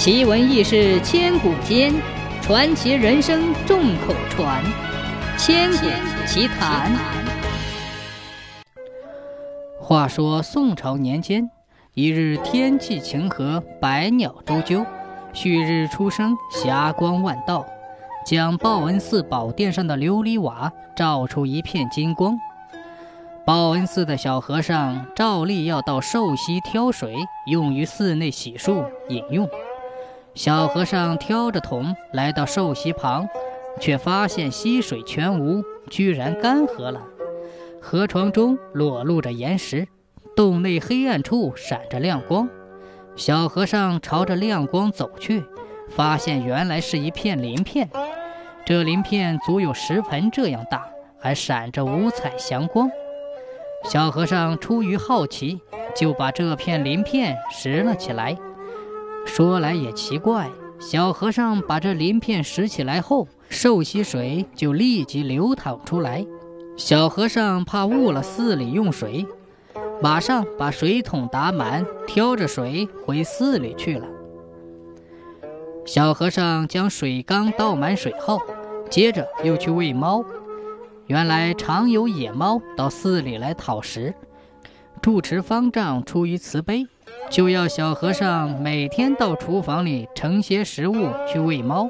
奇闻异事千古间，传奇人生众口传。千古奇谈。话说宋朝年间，一日天气晴和，百鸟周啾，旭日初升，霞光万道，将报恩寺宝殿上的琉璃瓦照出一片金光。报恩寺的小和尚照例要到寿溪挑水，用于寺内洗漱饮用。小和尚挑着桶来到寿溪旁，却发现溪水全无，居然干涸了。河床中裸露着岩石，洞内黑暗处闪着亮光。小和尚朝着亮光走去，发现原来是一片鳞片。这鳞片足有石盆这样大，还闪着五彩祥光。小和尚出于好奇，就把这片鳞片拾了起来。说来也奇怪，小和尚把这鳞片拾起来后，寿溪水就立即流淌出来。小和尚怕误了寺里用水，马上把水桶打满，挑着水回寺里去了。小和尚将水缸倒满水后，接着又去喂猫。原来常有野猫到寺里来讨食，住持方丈出于慈悲，就要小和尚每天到厨房里盛些食物去喂猫。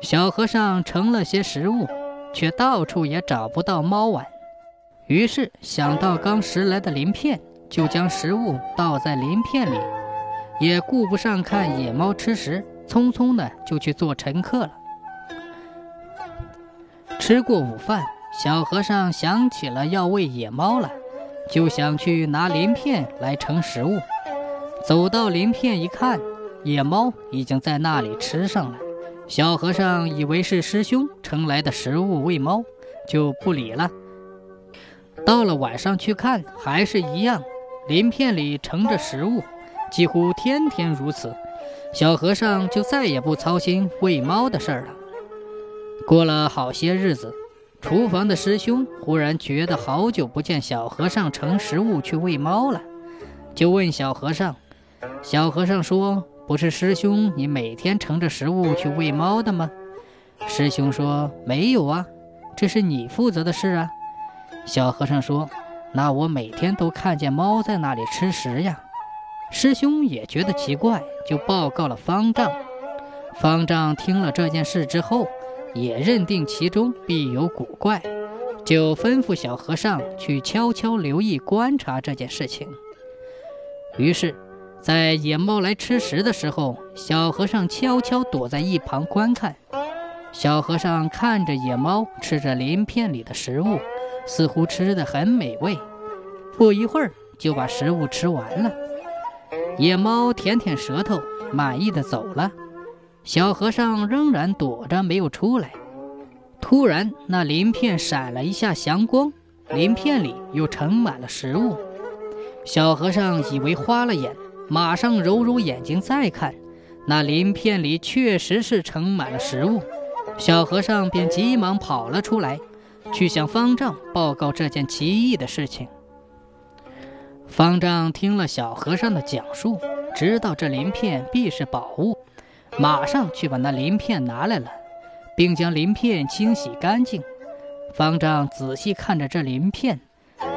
小和尚盛了些食物。却到处也找不到猫碗，于是想到刚拾来的鳞片，就将食物倒在鳞片里，也顾不上看野猫吃食，匆匆的就去做乘客了。吃过午饭，小和尚想起了要喂野猫了，就想去拿鳞片来盛食物。走到鳞片一看，野猫已经在那里吃上了。小和尚以为是师兄盛来的食物喂猫，就不理了。到了晚上去看，还是一样，鳞片里盛着食物，几乎天天如此。小和尚就再也不操心喂猫的事儿了。过了好些日子，厨房的师兄忽然觉得好久不见小和尚盛食物去喂猫了，就问小和尚。小和尚说。不是师兄，你每天盛着食物去喂猫的吗？师兄说没有啊，这是你负责的事啊。小和尚说：“那我每天都看见猫在那里吃食呀。”师兄也觉得奇怪，就报告了方丈。方丈听了这件事之后，也认定其中必有古怪，就吩咐小和尚去悄悄留意观察这件事情。于是。在野猫来吃食的时候，小和尚悄悄躲在一旁观看。小和尚看着野猫吃着鳞片里的食物，似乎吃得很美味。不一会儿就把食物吃完了。野猫舔舔舌头，满意的走了。小和尚仍然躲着没有出来。突然，那鳞片闪了一下祥光，鳞片里又盛满了食物。小和尚以为花了眼。马上揉揉眼睛再看，那鳞片里确实是盛满了食物。小和尚便急忙跑了出来，去向方丈报告这件奇异的事情。方丈听了小和尚的讲述，知道这鳞片必是宝物，马上去把那鳞片拿来了，并将鳞片清洗干净。方丈仔细看着这鳞片，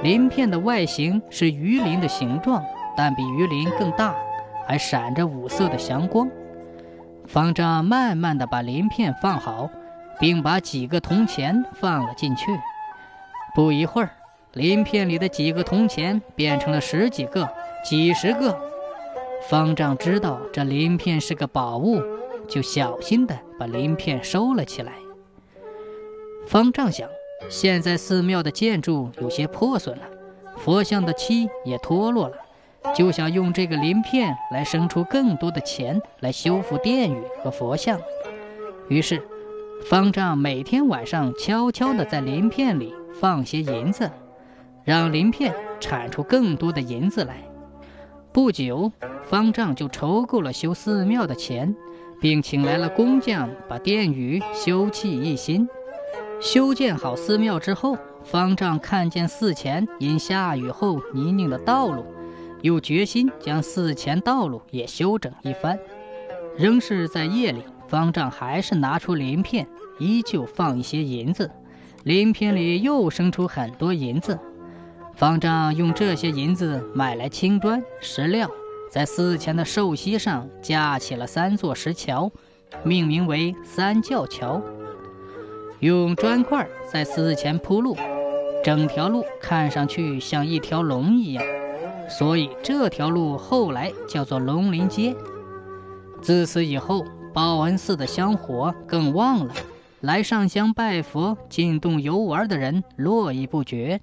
鳞片的外形是鱼鳞的形状。但比鱼鳞更大，还闪着五色的祥光。方丈慢慢地把鳞片放好，并把几个铜钱放了进去。不一会儿，鳞片里的几个铜钱变成了十几个、几十个。方丈知道这鳞片是个宝物，就小心地把鳞片收了起来。方丈想，现在寺庙的建筑有些破损了，佛像的漆也脱落了。就想用这个鳞片来。生出更多的钱来。修复殿宇和佛像，于是方丈每天晚上悄悄地在鳞片里放些银子，让鳞片产出更多的银子来。不久，方丈就筹够了修寺庙的钱，并请来了工匠把殿宇修葺一新。修建好寺庙之后，方丈看见寺前因下雨后泥泞的道路。又决心将寺前道路也修整一番。仍是在夜里，方丈还是拿出鳞片，依旧放一些银子，鳞片里又生出很多银子。方丈用这些银子买来青砖石料，在寺前的寿溪上架起了三座石桥，命名为三教桥。用砖块在寺前铺路，整条路看上去像一条龙一样，所以这条路后来叫做龙林街。自此以后，报恩寺的香火更旺了，来上香拜佛、进洞游玩的人络绎不绝。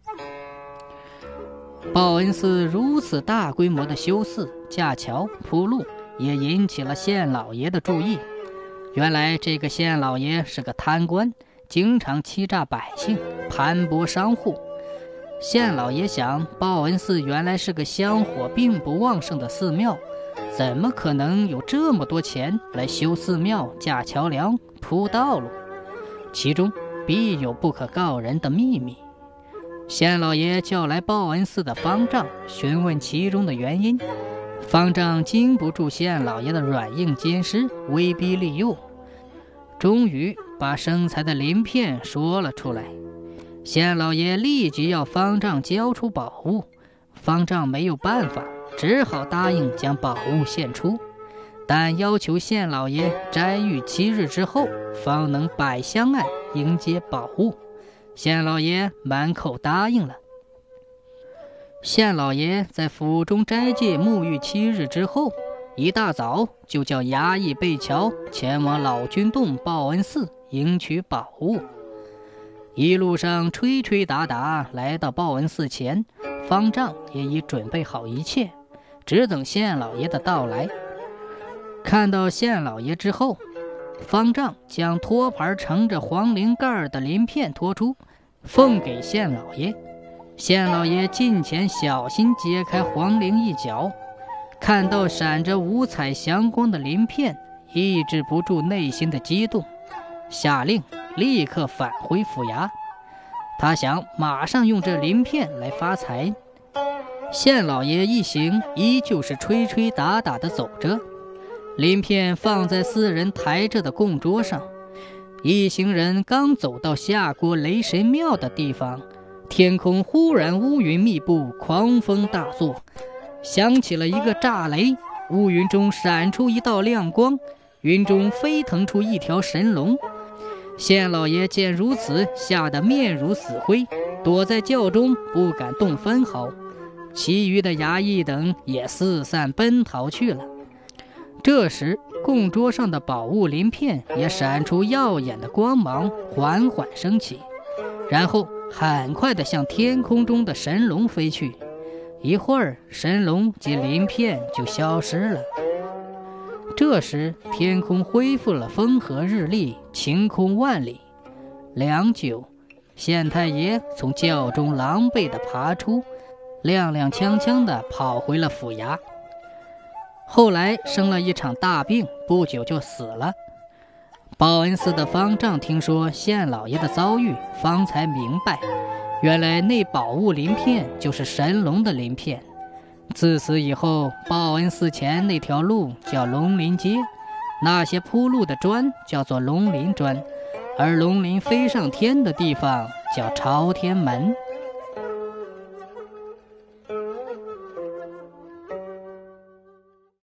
报恩寺如此大规模的修寺、架桥、铺路，也引起了县老爷的注意。原来这个县老爷是个贪官，经常欺诈百姓、盘剥商户。县老爷想，报恩寺原来是个香火并不旺盛的寺庙。怎么可能有这么多钱来修寺庙、架桥梁、铺道路？其中必有不可告人的秘密。县老爷叫来报恩寺的方丈，询问其中的原因。方丈经不住县老爷的软硬兼施、威逼利诱，终于把生财的鳞片说了出来。县老爷立即要方丈交出宝物，方丈没有办法。只好答应将宝物献出，但要求县老爷斋狱七日之后，方能摆香案迎接宝物。县老爷满口答应了。县老爷在府中斋戒沐浴七日之后，一大早就叫衙役贝桥前往老君洞报恩寺迎取宝物。一路上吹吹打打，来到报恩寺前，方丈也已准备好一切。只等县老爷的到来。看到县老爷之后，方丈将托盘盛着黄陵盖的鳞片托出，奉给县老爷。县老爷近前小心揭开黄陵一角，看到闪着五彩祥光的鳞片，抑制不住内心的激动，下令立刻返回府衙。他想马上用这鳞片来发财。县老爷一行依旧是吹吹打打的走着，鳞片放在四人抬着的供桌上。一行人刚走到下锅雷神庙的地方，天空忽然乌云密布，狂风大作，响起了一个炸雷，乌云中闪出一道亮光，云中飞腾出一条神龙。县老爷见如此，吓得面如死灰，躲在轿中不敢动分毫。其余的衙役等也四散奔逃去了。这时，供桌上的宝物鳞片也闪出耀眼的光芒，缓缓升起，然后很快地向天空中的神龙飞去。一会儿，神龙及鳞片就消失了。这时，天空恢复了风和日丽，晴空万里。良久，县太爷从轿中狼狈地爬出。踉踉跄跄地跑回了府衙。后来生了一场大病，不久就死了。报恩寺的方丈听说县老爷的遭遇，方才明白，原来那宝物鳞片就是神龙的鳞片。自此以后，报恩寺前那条路叫龙鳞街，那些铺路的砖叫做龙鳞砖，而龙鳞飞上天的地方叫朝天门。